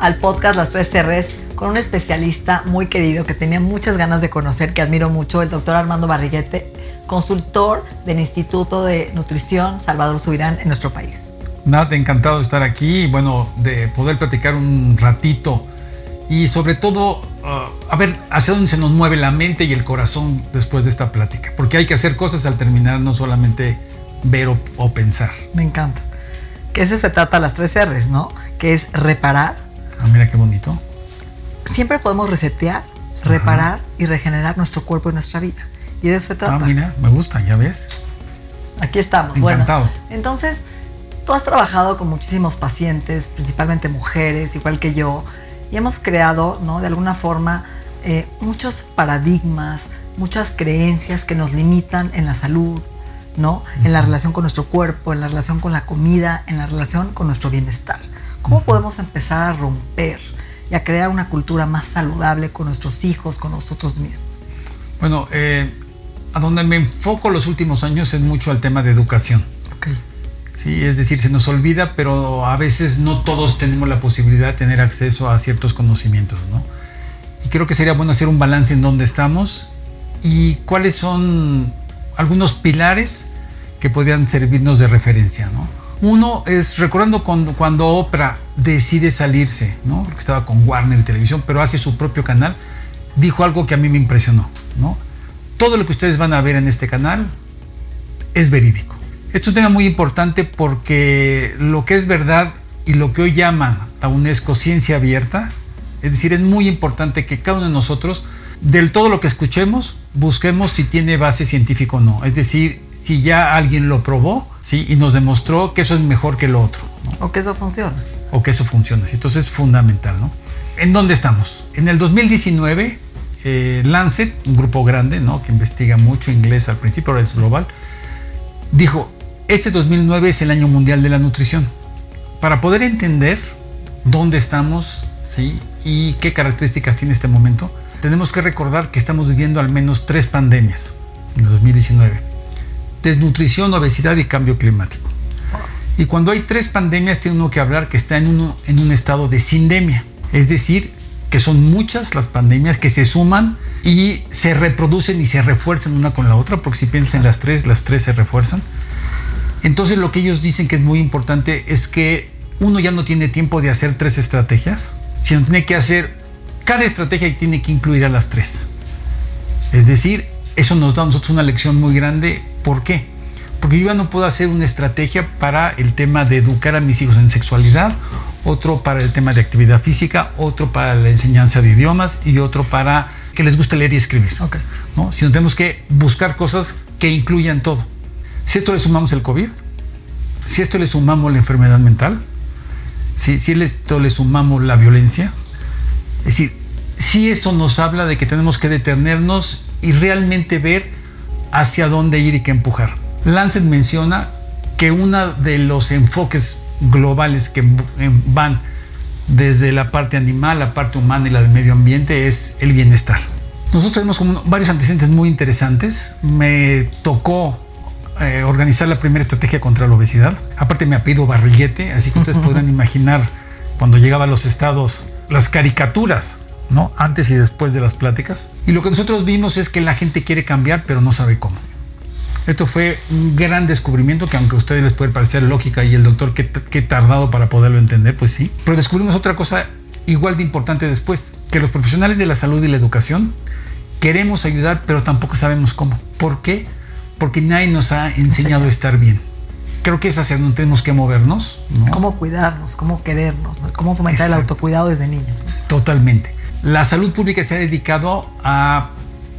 al podcast Las Tres R's con un especialista muy querido que tenía muchas ganas de conocer, que admiro mucho, el doctor Armando Barriguete, consultor del Instituto de Nutrición Salvador Subirán en nuestro país. Nada, encantado de estar aquí y bueno, de poder platicar un ratito y sobre todo uh, a ver hacia dónde se nos mueve la mente y el corazón después de esta plática, porque hay que hacer cosas al terminar, no solamente ver o, o pensar. Me encanta. Que ese se trata las tres R's, ¿no? Que es reparar. Ah, mira qué bonito. Siempre podemos resetear, reparar y regenerar nuestro cuerpo y nuestra vida. Y de eso se trata. Ah, mira, me gusta, ya ves. Aquí estamos. Encantado. Bueno, entonces, tú has trabajado con muchísimos pacientes, principalmente mujeres, igual que yo, y hemos creado, ¿no? De alguna forma, eh, muchos paradigmas, muchas creencias que nos limitan en la salud, ¿no? En la relación con nuestro cuerpo, en la relación con la comida, en la relación con nuestro bienestar. ¿Cómo podemos empezar a romper y a crear una cultura más saludable con nuestros hijos, con nosotros mismos? Bueno, eh, a donde me enfoco los últimos años es mucho al tema de educación. Ok. Sí, es decir, se nos olvida, pero a veces no todos tenemos la posibilidad de tener acceso a ciertos conocimientos, ¿no? Y creo que sería bueno hacer un balance en dónde estamos y cuáles son algunos pilares que podrían servirnos de referencia, ¿no? Uno es recordando cuando, Oprah decide salirse, ¿no? Porque estaba con Warner Televisión, pero hace su propio canal, dijo algo que a mí me impresionó, ¿no? Todo lo que ustedes van a ver en este canal es verídico. Esto es un tema muy importante porque lo que es verdad y lo que hoy llama a UNESCO ciencia abierta, es decir, es muy importante que cada uno de nosotros, del todo lo que escuchemos, busquemos si tiene base científica o no. Es decir, si ya alguien lo probó ¿sí? y nos demostró que eso es mejor que lo otro. ¿no? O que eso funciona. O que eso funciona. ¿sí? Entonces es fundamental. ¿no? ¿En dónde estamos? En el 2019, eh, Lancet, un grupo grande ¿no? que investiga mucho inglés al principio, ahora es global, dijo, este 2009 es el año mundial de la nutrición. Para poder entender dónde estamos ¿sí? y qué características tiene este momento, tenemos que recordar que estamos viviendo al menos tres pandemias en el 2019. Desnutrición, obesidad y cambio climático. Y cuando hay tres pandemias, tiene uno que hablar que está en, uno, en un estado de sindemia. Es decir, que son muchas las pandemias que se suman y se reproducen y se refuerzan una con la otra, porque si piensas en las tres, las tres se refuerzan. Entonces lo que ellos dicen que es muy importante es que uno ya no tiene tiempo de hacer tres estrategias, sino tiene que hacer cada estrategia tiene que incluir a las tres. Es decir, eso nos da a nosotros una lección muy grande. ¿Por qué? Porque yo ya no puedo hacer una estrategia para el tema de educar a mis hijos en sexualidad, otro para el tema de actividad física, otro para la enseñanza de idiomas y otro para que les guste leer y escribir. Ok. ¿no? Sino tenemos que buscar cosas que incluyan todo. Si esto le sumamos el COVID, si esto le sumamos la enfermedad mental, si, si esto le sumamos la violencia, es decir, si esto nos habla de que tenemos que detenernos y realmente ver hacia dónde ir y qué empujar. Lancet menciona que uno de los enfoques globales que van desde la parte animal, la parte humana y la del medio ambiente es el bienestar. Nosotros tenemos como varios antecedentes muy interesantes. Me tocó eh, organizar la primera estrategia contra la obesidad. Aparte me apellido Barriguete, así que ustedes podrán imaginar cuando llegaba a los estados las caricaturas, ¿no? Antes y después de las pláticas. Y lo que nosotros vimos es que la gente quiere cambiar, pero no sabe cómo. Esto fue un gran descubrimiento que aunque a ustedes les puede parecer lógica y el doctor que, que tardado para poderlo entender, pues sí. Pero descubrimos otra cosa igual de importante después, que los profesionales de la salud y la educación queremos ayudar, pero tampoco sabemos cómo. ¿Por qué? Porque nadie nos ha enseñado a estar bien. Creo que es hacia donde tenemos que movernos. ¿no? Cómo cuidarnos, cómo querernos, ¿no? cómo fomentar Exacto. el autocuidado desde niños. ¿no? Totalmente. La salud pública se ha dedicado a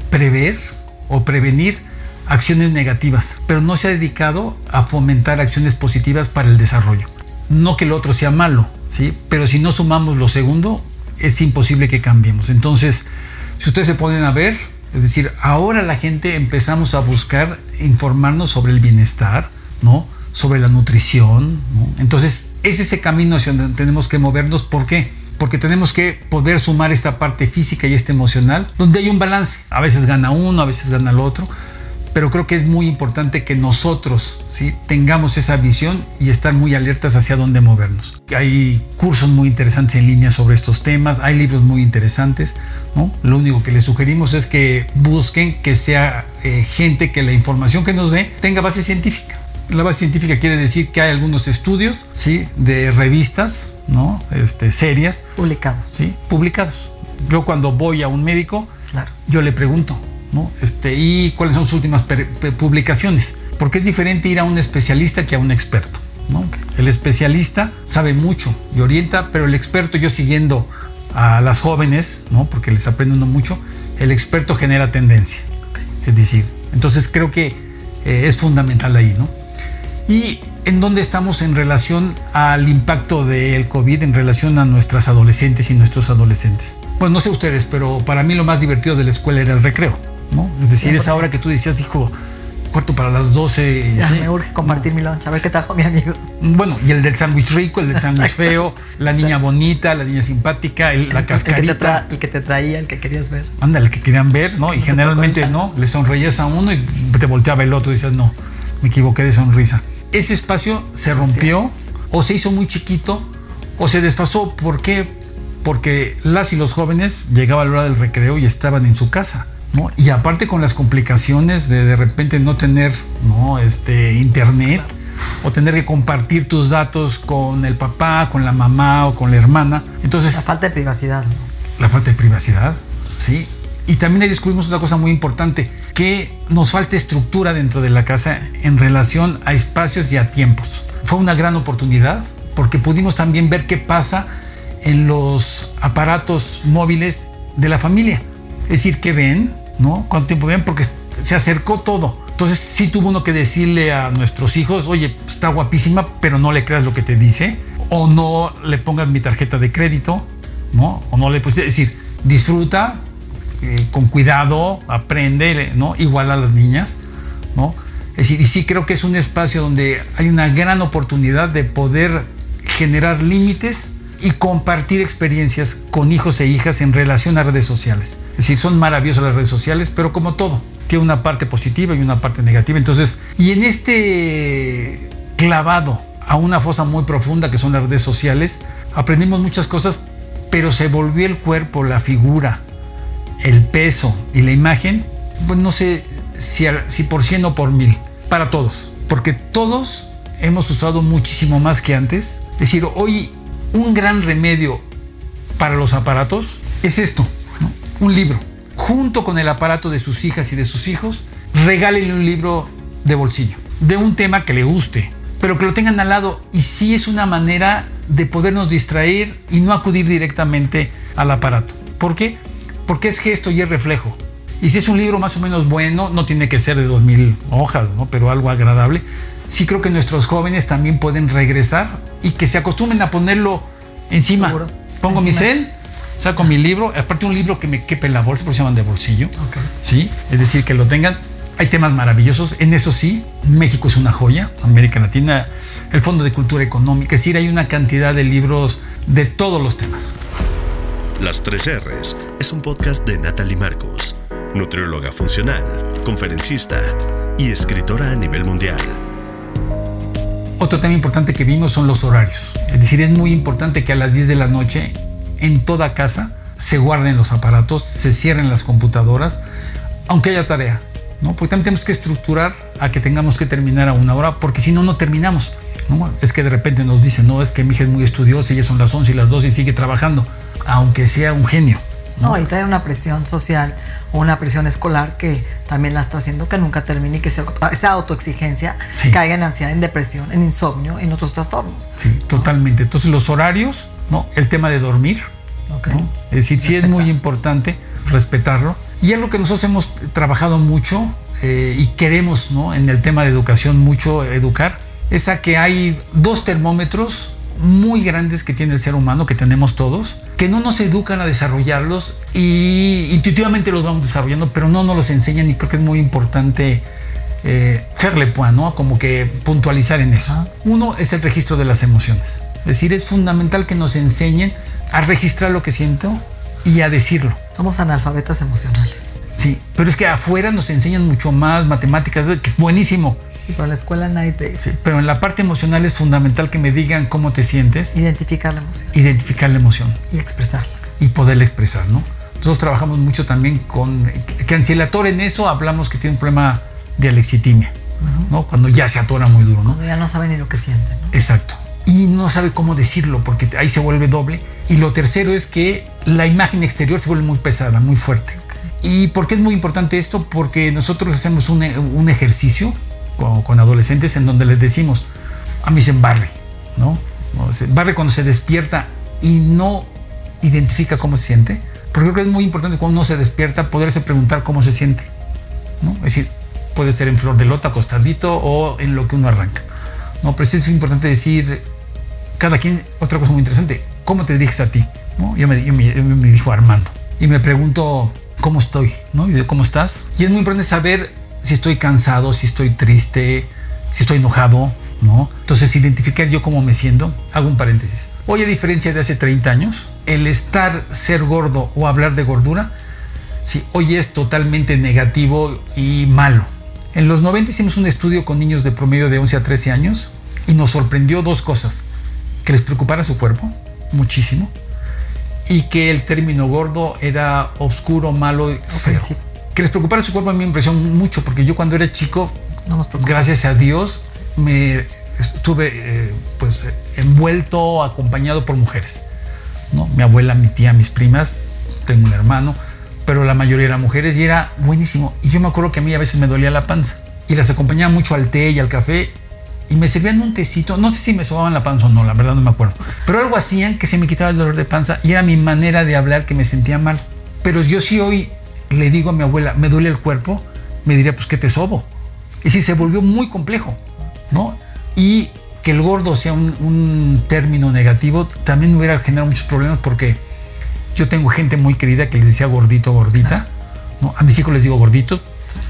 prever o prevenir acciones negativas, pero no se ha dedicado a fomentar acciones positivas para el desarrollo. No que lo otro sea malo, ¿sí? Pero si no sumamos lo segundo, es imposible que cambiemos. Entonces, si ustedes se ponen a ver, es decir, ahora la gente empezamos a buscar informarnos sobre el bienestar, ¿no? Sobre la nutrición. Entonces, es ese camino hacia donde tenemos que movernos. ¿Por qué? Porque tenemos que poder sumar esta parte física y esta emocional, donde hay un balance. A veces gana uno, a veces gana el otro, pero creo que es muy importante que nosotros ¿sí? tengamos esa visión y estar muy alertas hacia dónde movernos. Hay cursos muy interesantes en línea sobre estos temas, hay libros muy interesantes. ¿no? Lo único que les sugerimos es que busquen que sea eh, gente que la información que nos dé tenga base científica. La base científica quiere decir que hay algunos estudios ¿sí? de revistas ¿no? este, serias. Publicados. Sí, publicados. Yo cuando voy a un médico, Claro. yo le pregunto, ¿no? Este, ¿Y cuáles son sus últimas publicaciones? Porque es diferente ir a un especialista que a un experto, ¿no? El especialista sabe mucho y orienta, pero el experto, yo siguiendo a las jóvenes, ¿no? Porque les aprende uno mucho, el experto genera tendencia. Es decir, entonces creo que eh, es fundamental ahí, ¿no? Y en dónde estamos en relación al impacto del COVID, en relación a nuestras adolescentes y nuestros adolescentes. Pues no sé ustedes, pero para mí lo más divertido de la escuela era el recreo, ¿no? Es decir, esa 100%. hora que tú decías, hijo, cuarto para las 12. Ya, ¿sí? me urge compartir mi lunch, a ver qué trajo mi amigo. Bueno, y el del sándwich rico, el del sándwich Exacto. feo, la niña bonita, la niña simpática, el- la El que, tra- cascarita. el que te traía, el que querías ver. Ándale, que querían ver, ¿no? Y te generalmente no, le sonreías a uno y te volteaba el otro y decías, no, me equivoqué de sonrisa. Ese espacio se rompió o se hizo muy chiquito o se desfasó. ¿Por qué? Porque las y los jóvenes llegaba la hora del recreo y estaban en su casa. ¿no? Y aparte con las complicaciones de de repente no tener ¿no? este, internet o tener que compartir tus datos con el papá, con la mamá o con la hermana. Entonces, La falta de privacidad. ¿no? la falta de privacidad, sí. Y también ahí descubrimos una cosa muy importante, que nos falta estructura dentro de la casa en relación a espacios y a tiempos. Fue una gran oportunidad porque pudimos también ver qué pasa en los aparatos móviles de la familia. Es decir, qué ven, ¿no? ¿Cuánto tiempo ven? Porque se acercó todo. Entonces sí tuvo uno que decirle a nuestros hijos, oye, está guapísima, pero no le creas lo que te dice. O no le pongas mi tarjeta de crédito, ¿no? O no le puedes decir, disfruta con cuidado, aprende, ¿no? Igual a las niñas, ¿no? Es decir, y sí creo que es un espacio donde hay una gran oportunidad de poder generar límites y compartir experiencias con hijos e hijas en relación a redes sociales. Es decir, son maravillosas las redes sociales, pero como todo, tiene una parte positiva y una parte negativa. Entonces, y en este clavado a una fosa muy profunda que son las redes sociales, aprendimos muchas cosas, pero se volvió el cuerpo, la figura, el peso y la imagen, pues no sé si, si por 100 o por mil, para todos, porque todos hemos usado muchísimo más que antes. Es decir, hoy un gran remedio para los aparatos es esto, un libro. Junto con el aparato de sus hijas y de sus hijos, regálenle un libro de bolsillo, de un tema que le guste, pero que lo tengan al lado. Y sí es una manera de podernos distraer y no acudir directamente al aparato. ¿Por qué? Porque es gesto y es reflejo. Y si es un libro más o menos bueno, no tiene que ser de 2000 hojas, ¿no? pero algo agradable. Sí creo que nuestros jóvenes también pueden regresar y que se acostumbren a ponerlo encima. Seguro. Pongo mi Encima. cel, saco mi libro, aparte un libro que me quepe en la bolsa, porque se llaman de bolsillo. Ok. Sí, es decir, que lo tengan. Hay temas maravillosos, en eso sí, México es una joya, América Latina, el Fondo de Cultura Económica, es decir, hay una cantidad de libros de todos los temas. Las 3 R's es un podcast de Natalie Marcus, nutrióloga funcional, conferencista y escritora a nivel mundial. Otro tema importante que vimos son los horarios. Es decir, es muy importante que a las 10 de la noche en toda casa se guarden los aparatos, se cierren las computadoras, aunque haya tarea. ¿no? Porque también tenemos que estructurar a que tengamos que terminar a una hora, porque si no, no terminamos. ¿No? Es que de repente nos dicen, no, es que mi hija es muy estudiosa y ya son las 11 y las 12 y sigue trabajando, aunque sea un genio. No, y trae una presión social o una presión escolar que también la está haciendo que nunca termine y que se- esa autoexigencia Sí. caiga en ansiedad, en depresión, en insomnio, en otros trastornos. Sí, totalmente. Entonces los horarios, ¿no? El tema de dormir. Es decir, sí es muy importante respetarlo. Y algo que nosotros hemos trabajado mucho eh, y queremos, ¿no? En el tema de educación mucho educar, es a que hay dos termómetros muy grandes que tiene el ser humano, que tenemos todos, que no nos educan a desarrollarlos y intuitivamente los vamos desarrollando, pero no nos los enseñan y creo que es muy importante eh, hacerle pues, ¿no? Como que puntualizar en eso. Uno es el registro de las emociones. Es decir, es fundamental que nos enseñen a registrar lo que siento y a decirlo. Somos analfabetas emocionales. Sí, pero es que afuera nos enseñan mucho más matemáticas, buenísimo. Pero en la escuela nadie te dice. Sí, pero en la parte emocional es fundamental que me digan cómo te sientes. Identificar la emoción. Identificar la emoción. Y expresarla. Y poderla expresar, ¿no? Nosotros trabajamos mucho también con que ancilator en eso hablamos que tiene un problema de alexitimia, ¿no? Cuando ya se atora muy duro, ¿no? Cuando ya no sabe ni lo que siente, ¿no? Exacto. Y no sabe cómo decirlo porque ahí se vuelve doble. Y lo tercero es que la imagen exterior se vuelve muy pesada, muy fuerte. ¿Y por qué es muy importante esto? Porque nosotros hacemos un, un ejercicio con, adolescentes en donde les decimos, a mí se barre, ¿no? Barre cuando se despierta y no identifica cómo se siente. Porque creo que es muy importante cuando uno se despierta poderse preguntar cómo se siente. ¿no? Es decir, puede ser en flor de lota, acostadito o en lo que uno arranca. ¿no? Pero sí es importante decir, cada quien, otra cosa muy interesante, ¿cómo te diriges a ti? ¿no? Yo, me, yo me, me dijo Armando y me pregunto cómo estoy, ¿no? Y de cómo estás. Y es muy importante saber si estoy cansado, si estoy triste, si estoy enojado, ¿no? Entonces, identificar yo cómo me siento. Hago un paréntesis. Hoy, a diferencia de hace 30 años, el estar, ser gordo o hablar de gordura, sí, hoy es totalmente negativo y malo. En los 90 hicimos un estudio con niños de promedio de 11 a 13 años y nos sorprendió dos cosas. Que les preocupara su cuerpo, muchísimo, y que el término gordo era oscuro, malo y feo que les preocupara su cuerpo a mí me impresionó mucho, porque yo cuando era chico, gracias a Dios, me estuve eh, pues envuelto, acompañado por mujeres. ¿no? Mi abuela, mi tía, mis primas, tengo un hermano, pero la mayoría eran mujeres y era buenísimo. Y yo me acuerdo que a mí a veces me dolía la panza y las acompañaba mucho al té y al café y me servían un tecito, no sé si me sobaban la panza o no, la verdad no me acuerdo, pero algo hacían que se me quitaba el dolor de panza y era mi manera de hablar que me sentía mal. Pero yo sí hoy le digo a mi abuela, me duele el cuerpo, me diría, pues que te sobo. Y si se volvió muy complejo, ¿no? Y que el gordo sea un, término negativo también hubiera generado muchos problemas porque yo tengo gente muy querida que les decía gordito, gordita, ¿no? A mis hijos les digo gorditos,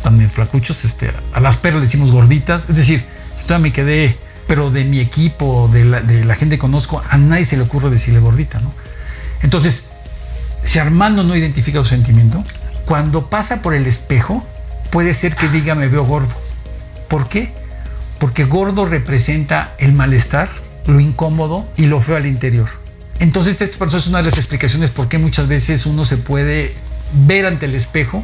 también flacuchos, este, a las perras les decimos gorditas, es decir, yo todavía me quedé, pero de mi equipo, de la, de la gente que conozco, a nadie se le ocurre decirle gordita, ¿no? Entonces, si Armando no identifica su sentimiento, cuando pasa por el espejo, puede ser que diga me veo gordo. ¿Por qué? Porque gordo representa el malestar, lo incómodo y lo feo al interior. Entonces, esto es una de las explicaciones por qué muchas veces uno se puede ver ante el espejo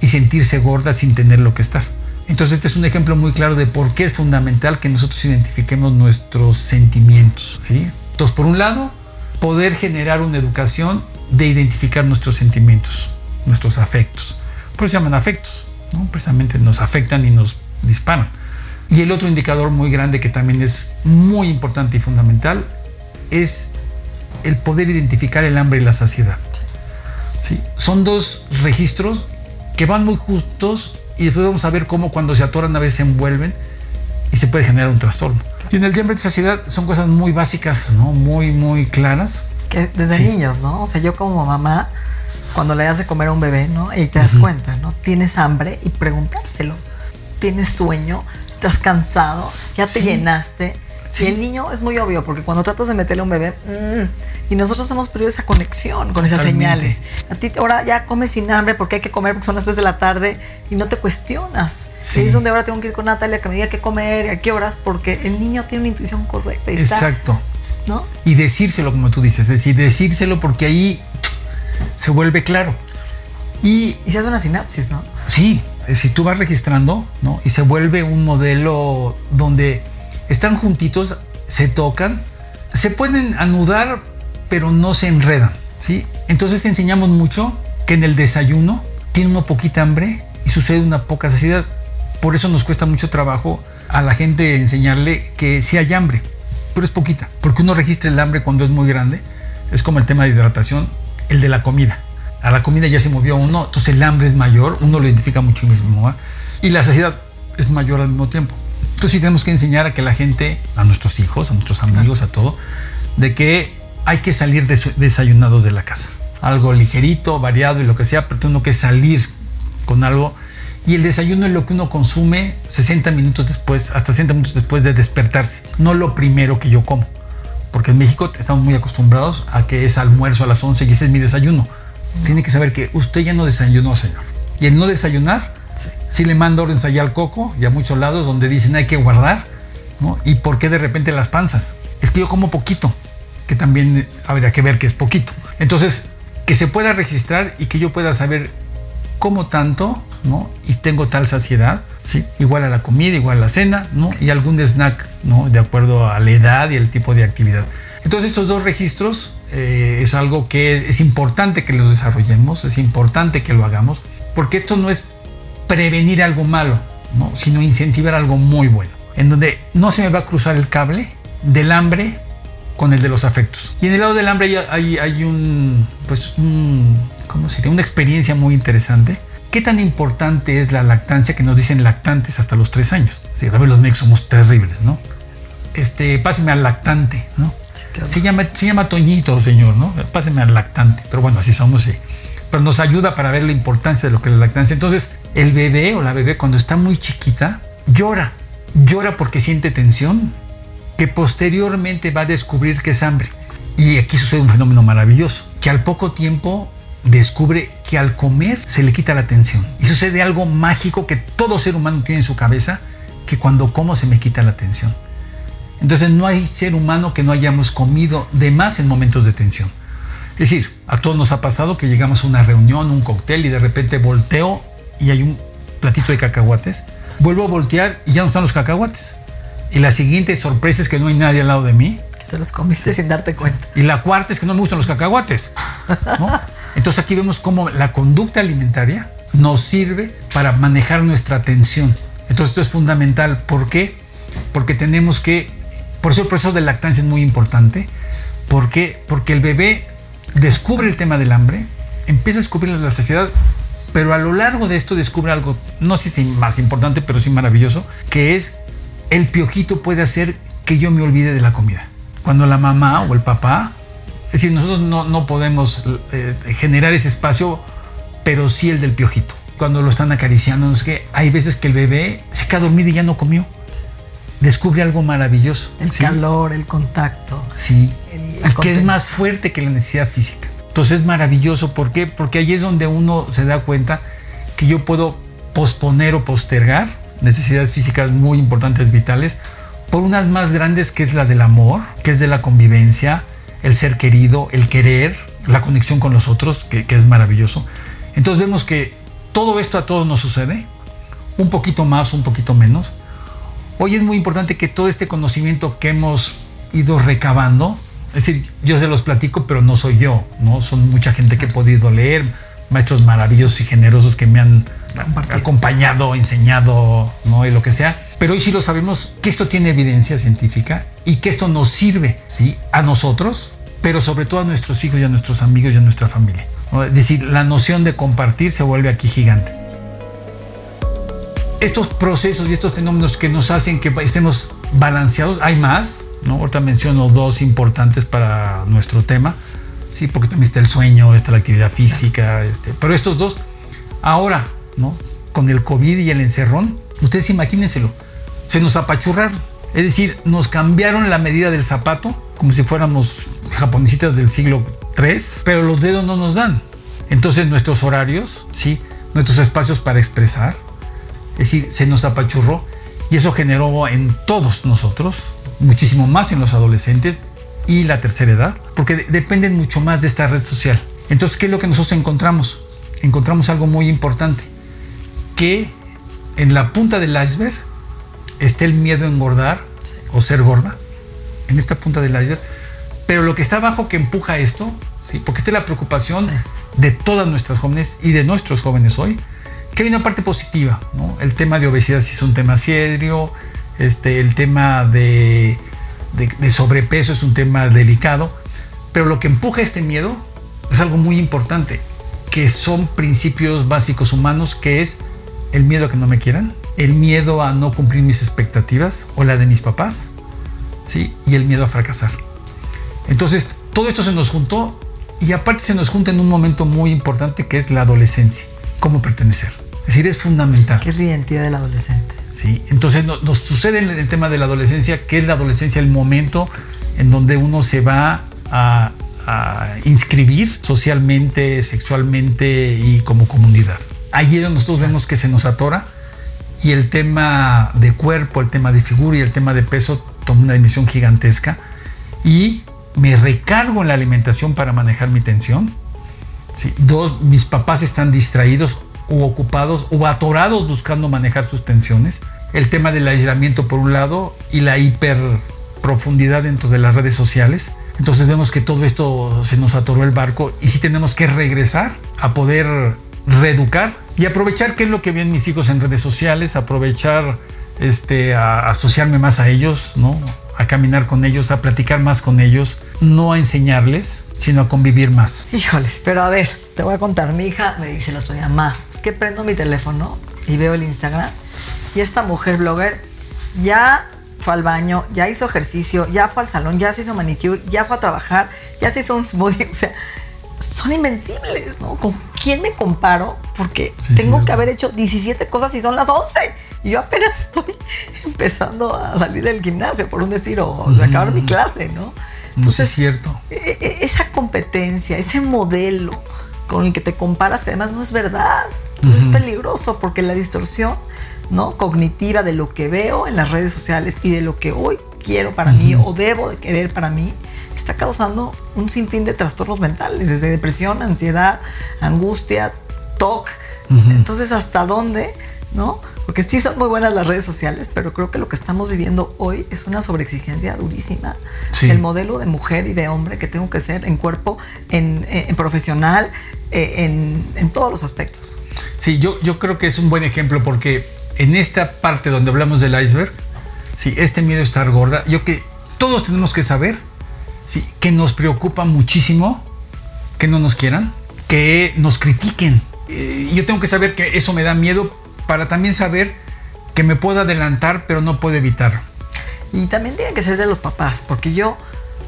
y sentirse gorda sin tener lo que estar. Entonces, este es un ejemplo muy claro de por qué es fundamental que nosotros identifiquemos nuestros sentimientos. ¿sí? Entonces, por un lado, poder generar una educación de identificar nuestros sentimientos nuestros afectos. Por eso se llaman afectos, ¿no? precisamente nos afectan y nos disparan. Y el otro indicador muy grande que también es muy importante y fundamental es el poder identificar el hambre y la saciedad. ¿Sí? Son dos registros que van muy justos y después vamos a ver cómo cuando se atoran a veces se envuelven y se puede generar un trastorno. Y en el hambre y saciedad son cosas muy básicas, ¿no? Muy, muy claras. Que desde niños, ¿no? O sea, yo como mamá cuando le das de comer a un bebé, ¿no? Y te das cuenta, ¿no? Tienes hambre y preguntárselo. ¿Tienes sueño? ¿Estás cansado? ¿Ya te llenaste? Si el niño es muy obvio, porque cuando tratas de meterle a un bebé, mm, y nosotros hemos perdido esa conexión con esas señales. A ti ahora ya comes sin hambre porque hay que comer porque son las 3 de la tarde y no te cuestionas. Sí. Y es donde ahora tengo que ir con Natalia que me diga qué comer y a qué horas, porque el niño tiene una intuición correcta. Exacto. ¿no? Y decírselo, como tú dices, es decir, decírselo porque ahí se vuelve claro. Y, y se hace una sinapsis, ¿no? Sí, si tú vas registrando, ¿no? Y se vuelve un modelo donde están juntitos, se tocan, se pueden anudar, pero no se enredan, ¿sí? Entonces enseñamos mucho que en el desayuno tiene uno poquita hambre y sucede una poca saciedad. Por eso nos cuesta mucho trabajo a la gente enseñarle que sí hay hambre, pero es poquita, porque uno registra el hambre cuando es muy grande. Es como el tema de hidratación el de la comida. A la comida ya se movió uno, entonces el hambre es mayor, uno lo identifica muchísimo. Y la saciedad es mayor al mismo tiempo. Entonces sí tenemos que enseñar a que la gente, a nuestros hijos, a nuestros amigos, a todo, de que hay que salir desayunados de la casa. Algo ligerito, variado y lo que sea, pero uno que salir con algo. Y el desayuno es lo que uno consume 60 minutos después, hasta 60 minutos después de despertarse. No lo primero que yo como. Porque en México estamos muy acostumbrados a que es almuerzo a las 11 y ese es mi desayuno. Tiene que saber que usted ya no desayunó, señor. Y el no desayunar, sí, le manda órdenes allá al coco y a muchos lados donde dicen hay que guardar. ¿no? ¿Y por qué de repente las panzas? Es que yo como poquito, que también habría que ver que es poquito. Entonces, que se pueda registrar y que yo pueda saber cómo tanto, ¿no? Y tengo tal saciedad, ¿sí? Igual a la comida, igual a la cena, ¿no? Y algún snack, ¿no? De acuerdo a la edad y el tipo de actividad. Entonces, estos dos registros eh, es algo que es importante que los desarrollemos, es importante que lo hagamos, porque esto no es prevenir algo malo, ¿no? sino incentivar algo muy bueno, en donde no se me va a cruzar el cable del hambre con el de los afectos. Y en el lado del hambre hay, pues. Una experiencia muy interesante. ¿Qué tan importante es la lactancia que nos dicen lactantes hasta los tres años? Sí, a ver, los médicos somos terribles, ¿no? Este, páseme al lactante, ¿no? se, llama, se llama Toñito, señor, ¿no? Páseme al lactante. Pero bueno, así somos, sí. Pero nos ayuda para ver la importancia de lo que es la lactancia. Entonces, el bebé o la bebé cuando está muy chiquita, llora. Llora porque siente tensión, que posteriormente va a descubrir que es hambre. Y aquí sucede un fenómeno maravilloso, que al poco tiempo descubre que al comer se le quita la tensión. Y sucede algo mágico que todo ser humano tiene en su cabeza, que cuando como se me quita la tensión. Entonces no hay ser humano que no hayamos comido de más en momentos de tensión. Es decir, a todos nos ha pasado que llegamos a una reunión, un cóctel y de repente volteo y hay un platito de cacahuates. Vuelvo a voltear y ya no están los cacahuates. Y la siguiente sorpresa es que no hay nadie al lado de mí. Te los comiste sin darte cuenta. Y la cuarta es que no me gustan los cacahuates. Entonces aquí vemos cómo la conducta alimentaria nos sirve para manejar nuestra atención. Entonces esto es fundamental. ¿Por qué? Porque tenemos que, por eso el proceso de lactancia es muy importante. ¿Por qué? Porque el bebé descubre el tema del hambre, empieza a descubrir la saciedad, pero a lo largo de esto descubre algo, no sé si más importante, pero sí maravilloso, que es el piojito puede hacer que yo me olvide de la comida. Cuando la mamá o el papá, es decir, nosotros no, podemos eh, generar ese espacio, pero sí el del piojito. Cuando lo están acariciando, es que hay veces que el bebé se queda dormido y ya no comió. Descubre algo maravilloso. El calor, el contacto. Sí. que es más fuerte que la necesidad física. Entonces es maravilloso. ¿Por qué? Porque ahí es donde uno se da cuenta que yo puedo posponer o postergar necesidades físicas muy importantes, vitales, por unas más grandes que es la del amor, que es de la convivencia, el ser querido, el querer, la conexión con los otros, que, es maravilloso. Entonces vemos que todo esto a todos nos sucede, un poquito más, un poquito menos. Hoy es muy importante que todo este conocimiento que hemos ido recabando, es decir, yo se los platico, pero no soy yo, ¿no? Son mucha gente que he podido leer, maestros maravillosos y generosos que me han acompañado, enseñado, ¿no? Y lo que sea. Pero hoy sí lo sabemos que esto tiene evidencia científica y que esto nos sirve, ¿sí? A nosotros, pero sobre todo a nuestros hijos y a nuestros amigos y a nuestra familia. Es decir, la noción de compartir se vuelve aquí gigante. Estos procesos y estos fenómenos que nos hacen que estemos balanceados, hay más, ¿no? Ahorita menciono dos importantes para nuestro tema, sí, porque también está el sueño, está la actividad física, este, pero estos dos, ahora ¿no? Con el COVID y el encerrón, ustedes imagínenselo, se nos apachurraron. Es decir, nos cambiaron la medida del zapato, como si fuéramos japonesitas del siglo III, pero los dedos no nos dan. Entonces nuestros horarios, ¿sí? nuestros espacios para expresar, es decir, se nos apachurró y eso generó en todos nosotros, muchísimo más en los adolescentes y la tercera edad, porque dependen mucho más de esta red social. Entonces, ¿qué es lo que nosotros encontramos? Encontramos algo muy importante que en la punta del iceberg esté el miedo a engordar o ser gorda, en esta punta del iceberg, pero lo que está abajo que empuja esto, ¿sí? porque esta es la preocupación de todas nuestras jóvenes y de nuestros jóvenes hoy, que hay una parte positiva, ¿no? el tema de obesidad sí es un tema serio, este, el tema de, de sobrepeso es un tema delicado, pero lo que empuja este miedo es algo muy importante, que son principios básicos humanos, que es el miedo a que no me quieran, el miedo a no cumplir mis expectativas o la de mis papás, ¿sí? Y el miedo a fracasar. Entonces, todo esto se nos juntó y aparte se nos junta en un momento muy importante que es la adolescencia, cómo pertenecer. Es decir, es fundamental. ¿Qué es la identidad del adolescente? Sí, entonces no- nos sucede en el tema de la adolescencia, que es la adolescencia el momento en donde uno se va a, a inscribir socialmente, sexualmente y como comunidad. Es donde nosotros vemos que se nos atora y el tema de cuerpo, el tema de figura y el tema de peso toma una dimensión gigantesca y me recargo en la alimentación para manejar mi tensión. Sí, dos, mis papás están distraídos o ocupados o atorados buscando manejar sus tensiones. El tema del aislamiento por un lado y la hiperprofundidad dentro de las redes sociales. Entonces vemos que todo esto se nos atoró el barco y sí tenemos que regresar a poder reeducar y aprovechar qué es lo que ven mis hijos en redes sociales, aprovechar este, a asociarme más a ellos, ¿no? a caminar con ellos, a platicar más con ellos, no a enseñarles, sino a convivir más. Híjoles, pero a ver, te voy a contar. Mi hija me dice el otro día, ma, es que prendo mi teléfono y veo el Instagram y esta mujer blogger ya fue al baño, ya hizo ejercicio, ya fue al salón, ya se hizo manicure, ya fue a trabajar, ya se hizo un smoothie. O sea, son invencibles, ¿no? ¿Con quién me comparo? Porque Sí, tengo que haber hecho 17 cosas y son las 11. Y yo apenas estoy empezando a salir del gimnasio, por un decir, o de acabar mi clase, ¿no? No sé si es cierto. e- e- esa competencia, ese modelo con el que te comparas, que además no es verdad. Entonces es peligroso porque la distorsión ¿no? cognitiva de lo que veo en las redes sociales y de lo que hoy quiero para mí o debo de querer para mí, está causando un sinfín de trastornos mentales, desde depresión, ansiedad, angustia, TOC. Entonces, ¿hasta dónde? ¿No? Porque sí son muy buenas las redes sociales, pero creo que lo que estamos viviendo hoy es una sobreexigencia durísima. Sí. El modelo de mujer y de hombre que tengo que ser en cuerpo, en, en profesional, eh, en, en todos los aspectos. Sí, yo, yo creo que es un buen ejemplo porque en esta parte donde hablamos del iceberg, sí, este miedo a estar gorda, yo que todos tenemos que saber sí, que nos preocupa muchísimo que no nos quieran, que nos critiquen. Eh, yo tengo que saber que eso me da miedo para también saber que me puedo adelantar, pero no puedo evitarlo. Y también tiene que ser de los papás, porque yo,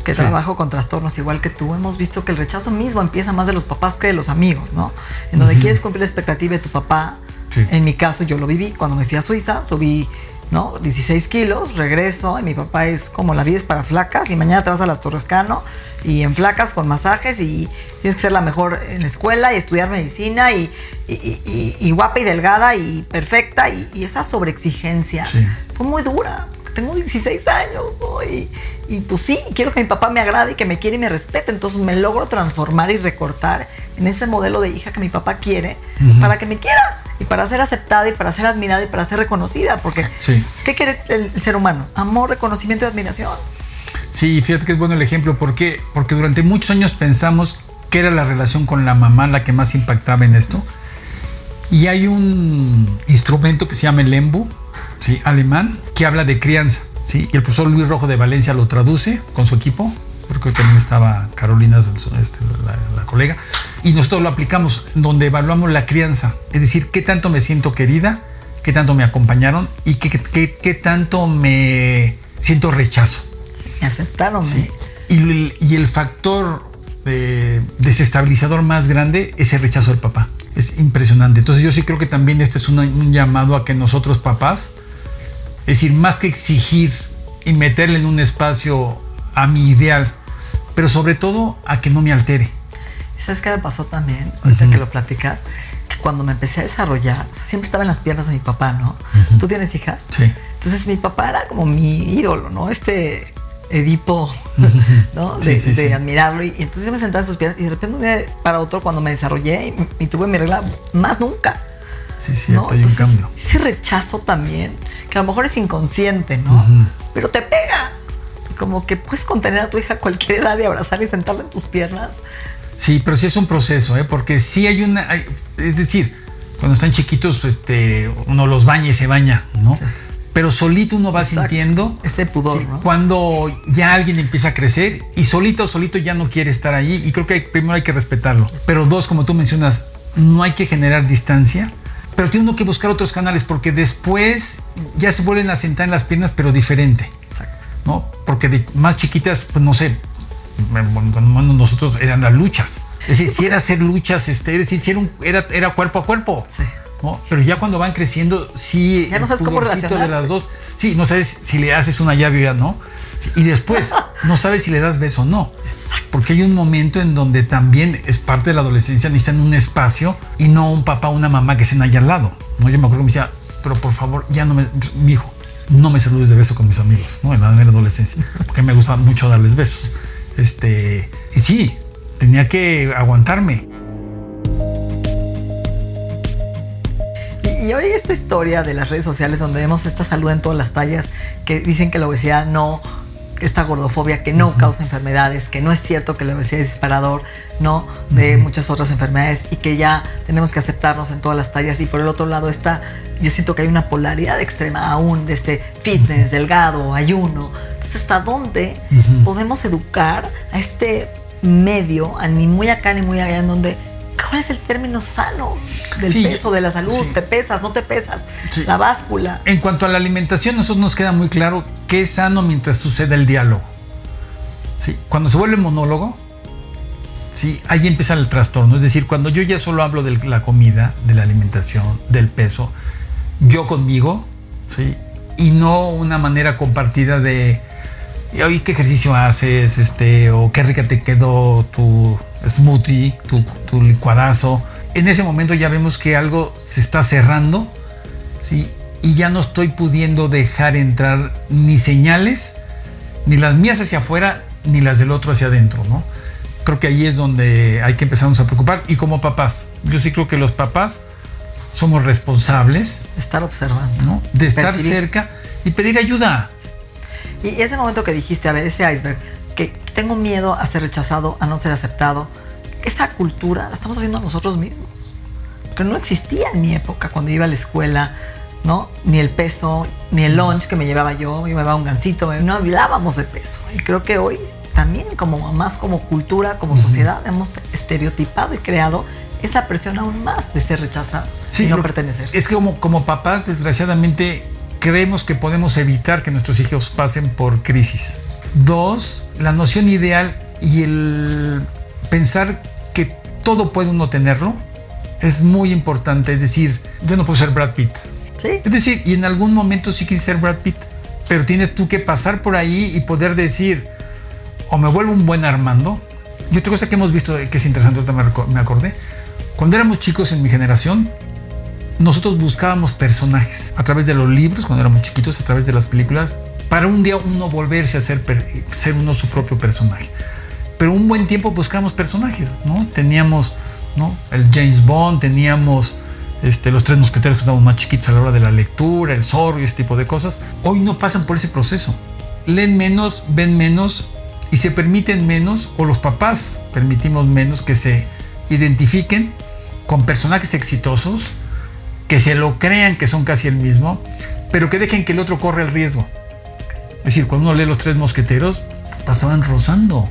que Sí. trabajo con trastornos igual que tú, hemos visto que el rechazo mismo empieza más de los papás que de los amigos, ¿no? En donde quieres cumplir la expectativa de tu papá. Sí. En mi caso, yo lo viví cuando me fui a Suiza, subí, ¿no? 16 kilos, regreso, y mi papá es como la vida es para flacas, y mañana te vas a las Torres Cano, y en flacas con masajes, y tienes que ser la mejor en la escuela, y estudiar medicina, y, y- y- y- y guapa y delgada, y perfecta, y, y esa sobreexigencia Sí. fue muy dura. Tengo 16 años, ¿no? Y, y pues sí, quiero que mi papá me agrade y que me quiere y me respete. Entonces me logro transformar y recortar en ese modelo de hija que mi papá quiere para que me quiera y para ser aceptada y para ser admirada y para ser reconocida. Porque, Sí. ¿qué quiere el, el ser humano? Amor, reconocimiento y admiración. Sí, fíjate que es bueno el ejemplo. ¿Por qué? Porque durante muchos años pensamos que era la relación con la mamá la que más impactaba en esto. Y hay un instrumento que se llama el embu, ¿sí? alemán, que habla de crianza. ¿sí? Y el profesor Luis Rojo de Valencia lo traduce con su equipo. Porque también estaba Carolina, este, la, la colega. Y nosotros lo aplicamos donde evaluamos la crianza. Es decir, qué tanto me siento querida, qué tanto me acompañaron y qué, qué- qué tanto me siento rechazo. Me aceptaron. Sí. Y, y el factor eh, desestabilizador más grande es el rechazo del papá. Es impresionante. Entonces yo sí creo que también este es una- un llamado a que nosotros papás, es decir, más que exigir y meterle en un espacio a mi ideal, pero sobre todo a que no me altere. ¿Sabes qué me pasó también? Ahorita que lo platicas, que cuando me empecé a desarrollar, o sea, siempre estaba en las piernas de mi papá, ¿no? ¿Tú tienes hijas? Sí. Entonces mi papá era como mi ídolo, ¿no? Este Edipo, ¿no? Sí, De, sí, de sí. admirarlo. Y, y entonces yo me sentaba en sus piernas y de repente un día para otro, cuando me desarrollé y, y tuve mi regla, más nunca. Sí, cierto, ¿no? hay un cambio. Ese rechazo también, que a lo mejor es inconsciente, ¿no? Pero te pega. Como que puedes contener a tu hija a cualquier edad y abrazarla y sentarla en tus piernas. Sí, pero sí es un proceso, ¿eh? porque sí hay una. hay- es decir, cuando están chiquitos, este, uno los baña y se baña, ¿no? Sí. Pero solito uno va Exacto. sintiendo. Ese pudor, sí, ¿no? Cuando ya alguien empieza a crecer y solito, solito ya no quiere estar ahí. Y creo que hay- primero hay que respetarlo. Pero dos, como tú mencionas, no hay que generar distancia. Pero tiene uno que buscar otros canales porque después ya se vuelven a sentar en las piernas, pero diferente. Exacto. ¿no? Porque de más chiquitas, pues no sé, cuando nosotros eran las luchas. Es decir, si era hacer luchas, este, es decir, era, era, cuerpo a cuerpo. Sí. ¿no? Pero ya cuando van creciendo, sí. Ya no sabes cómo de las dos. Sí, no sabes si le haces una llave o ya no. Y después, no sabes si le das beso o no. Porque hay un momento en donde también es parte de la adolescencia, necesitan un espacio y no un papá o una mamá que estén ahí al lado. ¿no? Yo me acuerdo que me decía, pero por favor, ya no me. Mi hijo, no me saludes de beso con mis amigos, ¿no? En la, en la adolescencia. Porque me gustaba mucho darles besos. Este. Y sí, tenía que aguantarme. Y, y hoy esta historia de las redes sociales donde vemos esta salud en todas las tallas, que dicen que la obesidad no, esta gordofobia que no causa enfermedades, que no es cierto que la obesidad es disparador, no de muchas otras enfermedades y que ya tenemos que aceptarnos en todas las tallas. Y por el otro lado está, yo siento que hay una polaridad extrema aún de este fitness, delgado, ayuno. Entonces, ¿hasta dónde podemos educar a este medio, a ni muy acá ni muy allá, en donde ¿Cuál es el término sano del Sí, peso, de la salud? sí. ¿Te pesas, no te pesas? Sí. La báscula. En cuanto a la alimentación, nosotros nos queda muy claro qué es sano mientras suceda el diálogo. Sí, cuando se vuelve monólogo, sí, ahí empieza el trastorno. Es decir, cuando yo ya solo hablo de la comida, de la alimentación, del peso, yo conmigo, sí, y no una manera compartida de, "Y hoy qué ejercicio haces, este, o qué rica te quedó tu smoothie, tu, tu licuadazo. En ese momento ya vemos que algo se está cerrando ¿sí? Y ya no estoy pudiendo dejar entrar ni señales, ni las mías hacia afuera, ni las del otro hacia adentro, ¿no? Creo que ahí es donde hay que empezarnos a preocupar. Y como papás, yo sí creo que los papás somos responsables, Estar observando. ¿no? De estar Percibir. cerca y pedir ayuda. Y ese momento que dijiste, a ver, ese iceberg, que tengo miedo a ser rechazado, a no ser aceptado, esa cultura la estamos haciendo nosotros mismos. Porque no existía en mi época cuando iba a la escuela, ¿no? Ni el peso, ni el lunch que me llevaba yo, yo me llevaba un gansito, no hablábamos de peso. Y creo que hoy también como mamás, como cultura, como sociedad, hemos estereotipado y creado esa presión aún más de ser rechazado y no pertenecer. Es que como, como papás, desgraciadamente, creemos que podemos evitar que nuestros hijos pasen por crisis. Dos, la noción ideal y el pensar que todo puede uno tenerlo es muy importante. Es decir, yo no puedo ser Brad Pitt. ¿Sí? Es decir, y en algún momento sí quise ser Brad Pitt, pero tienes tú que pasar por ahí y poder decir, o me vuelvo un buen Armando. Y otra cosa que hemos visto que es interesante, ahorita me acordé, cuando éramos chicos en mi generación, nosotros buscábamos personajes a través de los libros, cuando éramos chiquitos, a través de las películas, para un día uno volverse a ser, ser uno su propio personaje. Pero un buen tiempo buscábamos personajes, ¿no? Teníamos, ¿no? El James Bond, teníamos este, los tres mosqueteros que estábamos más chiquitos a la hora de la lectura, el zorro y ese tipo de cosas. Hoy no pasan por ese proceso. Leen menos, ven menos y se permiten menos, o los papás permitimos menos que se identifiquen con personajes exitosos, que se lo crean que son casi el mismo, pero que dejen que el otro corra el riesgo. Es decir, cuando uno lee los tres mosqueteros, pasaban rozando.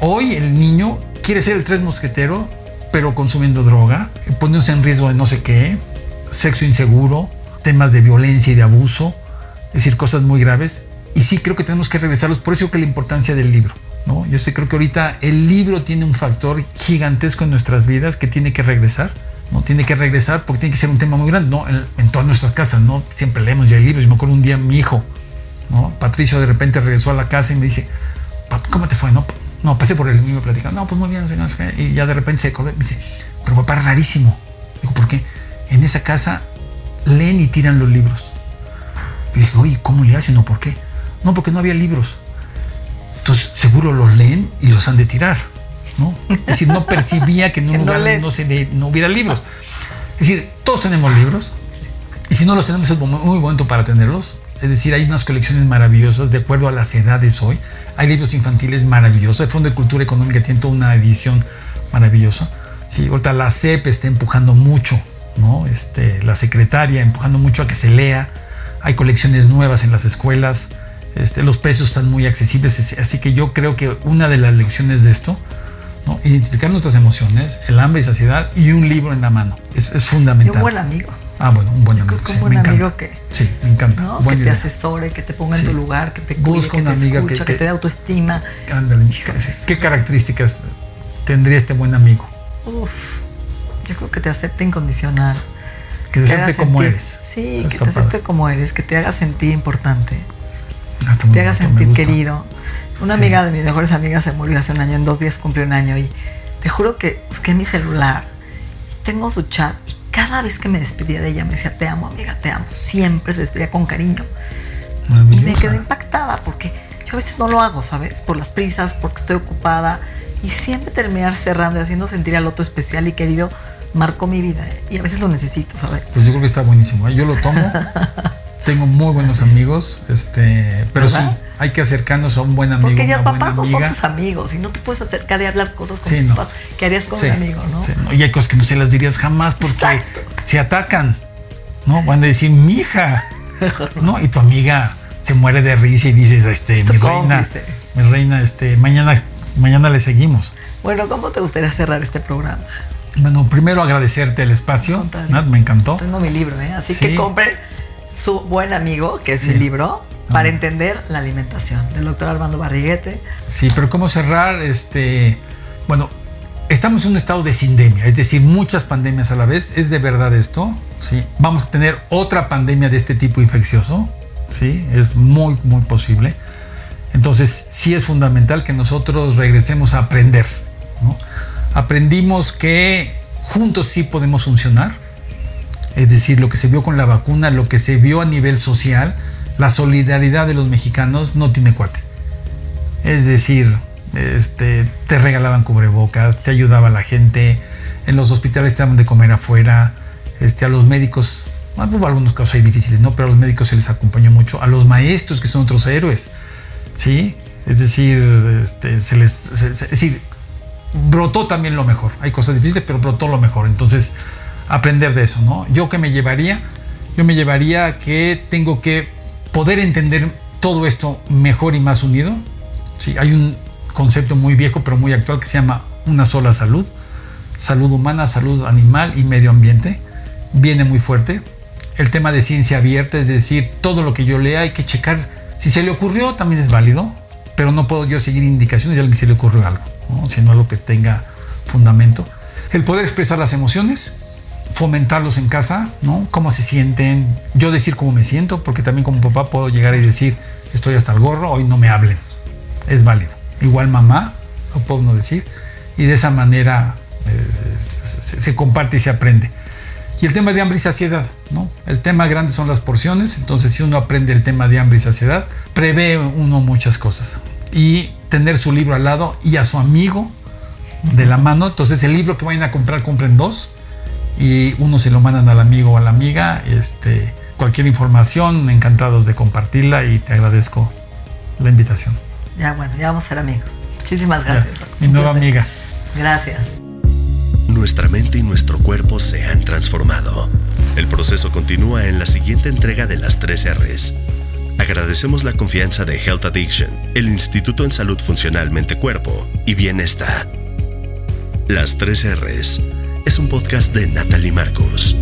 Hoy el niño quiere ser el tres mosquetero, pero consumiendo droga, poniéndose en riesgo de no sé qué, sexo inseguro, temas de violencia y de abuso, es decir, cosas muy graves. Y sí creo que tenemos que regresarlos, por eso que la importancia del libro. ¿no? Yo sí creo que ahorita el libro tiene un factor gigantesco en nuestras vidas que tiene que regresar. ¿No? Tiene que regresar porque tiene que ser un tema muy grande. ¿no? En, todas nuestras casas, ¿no? Siempre leemos ya libros. Yo me acuerdo un día mi hijo, ¿no? Patricio de repente regresó a la casa y me dice, "Pap, ¿cómo te fue? No, no pasé por el niño platicando. No, pues muy bien, no no qué". Y ya de repente se acordó, me dice, pero papá, rarísimo. Digo, ¿por qué? En esa casa leen y tiran los libros. Y dije, oye, ¿cómo le hacen o por qué? No, porque no había libros. Entonces, seguro los leen y los han de tirar, ¿no? Es decir, no percibía que en un Que no lugar leen. no, se le- no hubiera libros. Es decir, todos tenemos libros y si no los tenemos es muy momento para tenerlos. Es decir, hay unas colecciones maravillosas de acuerdo a las edades hoy. Hay libros infantiles maravillosos. El Fondo de Cultura Económica tiene toda una edición maravillosa. Sí, ahorita la CEP está empujando mucho, ¿no? Este, la secretaria empujando mucho a que se lea. Hay colecciones nuevas en las escuelas. Este, los precios están muy accesibles. es- Así que yo creo que una de las lecciones de esto, ¿no? identificar nuestras emociones, el hambre y saciedad y un libro en la mano. Es, es Y fundamental. un buen amigo. Ah, bueno, un buen amigo. Sí, un buen me amigo encanta. que, Sí, me encanta. ¿no? Buena que te asesore, que te ponga en tu lugar, que te cuide, Busca que una te amiga que escucha, que, te- te dé autoestima. Ándale. ¿Qué características tendría este buen amigo? Uf, yo creo que te acepte incondicional. Que te acepte como sentir- eres. Sí, que te acepte padre. como eres, que te haga sentir importante, Ah, está muy te haga sentir querido. Una Sí. amiga de mis mejores amigas se murió hace un año, en dos días cumplió un año y te juro que busqué mi celular tengo su chat y cada vez que me despedía de ella me decía, te amo amiga, te amo. Siempre se despedía con cariño. Y me quedé impactada porque yo a veces no lo hago, ¿sabes? Por las prisas, porque estoy ocupada. Y siempre terminar cerrando y haciendo sentir al otro especial y querido marcó mi vida. Y a veces lo necesito, ¿sabes? Pues yo creo que está buenísimo. ¿eh? Yo lo tomo. Tengo muy buenos amigos, este, pero ¿Verdad? sí, hay que acercarnos a un buen amigo. Porque buena papás no son tus amigos y no te puedes acercar y hablar cosas con Sí, tus no. papás que harías con Sí, un amigo, ¿no? sí, no. Y hay cosas que no se las dirías jamás porque Exacto. se atacan. ¿No? Van a decir, mi hija. ¿No? Y tu amiga se muere de risa y dices, este, mi reina, mi reina, este, mañana, mañana le seguimos. Bueno, ¿cómo te gustaría cerrar este programa? Bueno, primero agradecerte el espacio. Nat, me encantó. Tengo mi libro, ¿eh? Así Sí. que compren su buen amigo, que es Sí. mi libro, para Ah. entender la alimentación, del doctor Armando Barriguete. Sí, pero ¿cómo cerrar? Este, bueno, estamos en un estado de sindemia, es decir, muchas pandemias a la vez. ¿Es de verdad esto? Sí. Vamos a tener otra pandemia de este tipo infeccioso. Sí, es muy, muy posible. Entonces, sí es fundamental que nosotros regresemos a aprender. ¿no? Aprendimos que juntos sí podemos funcionar. Es decir, lo que se vio con la vacuna, lo que se vio a nivel social, la solidaridad de los mexicanos no tiene cuate. Es decir, este, te regalaban cubrebocas, te ayudaba la gente, en los hospitales te daban de comer afuera, este, a los médicos, bueno, hubo algunos casos ahí difíciles, ¿no? Pero a los médicos se les acompañó mucho, a los maestros que son otros héroes, ¿sí? Es decir, este, se les, es decir, brotó también lo mejor. Hay cosas difíciles, pero brotó lo mejor. Entonces, aprender de eso, ¿no? Yo que me llevaría, yo me llevaría que tengo que poder entender todo esto mejor y más unido. Sí, hay un concepto muy viejo, pero muy actual que se llama una sola salud. Salud humana, salud animal y medio ambiente. Viene muy fuerte. El tema de ciencia abierta, es decir, todo lo que yo lea hay que checar. Si se le ocurrió, también es válido, pero no puedo yo seguir indicaciones de alguien que se le ocurrió algo, ¿no? sino algo que tenga fundamento. El poder expresar las emociones, fomentarlos en casa, ¿no? Cómo se sienten, yo decir cómo me siento, porque también como papá puedo llegar y decir, estoy hasta el gorro, hoy no me hablen. Es válido. Igual mamá, lo puedo uno decir, y de esa manera eh, se- se comparte y se aprende. Y el tema de hambre y saciedad, ¿no? El tema grande son las porciones, entonces si uno aprende el tema de hambre y saciedad, prevé uno muchas cosas. Y tener su libro al lado y a su amigo de la mano, entonces el libro que vayan a comprar, compren dos y uno se lo mandan al amigo o a la amiga. Este, cualquier información, encantados de compartirla y te agradezco la invitación. Ya, bueno, ya vamos a ser amigos. Muchísimas Ya, gracias. mi nueva amiga. Gracias. Nuestra mente y nuestro cuerpo se han transformado. El proceso continúa en la siguiente entrega de las 3 R's. Agradecemos la confianza de Health Addiction, el Instituto en Salud Funcional Mente Cuerpo y Bienestar. Las 3 R's es un podcast de Natalie Marcos.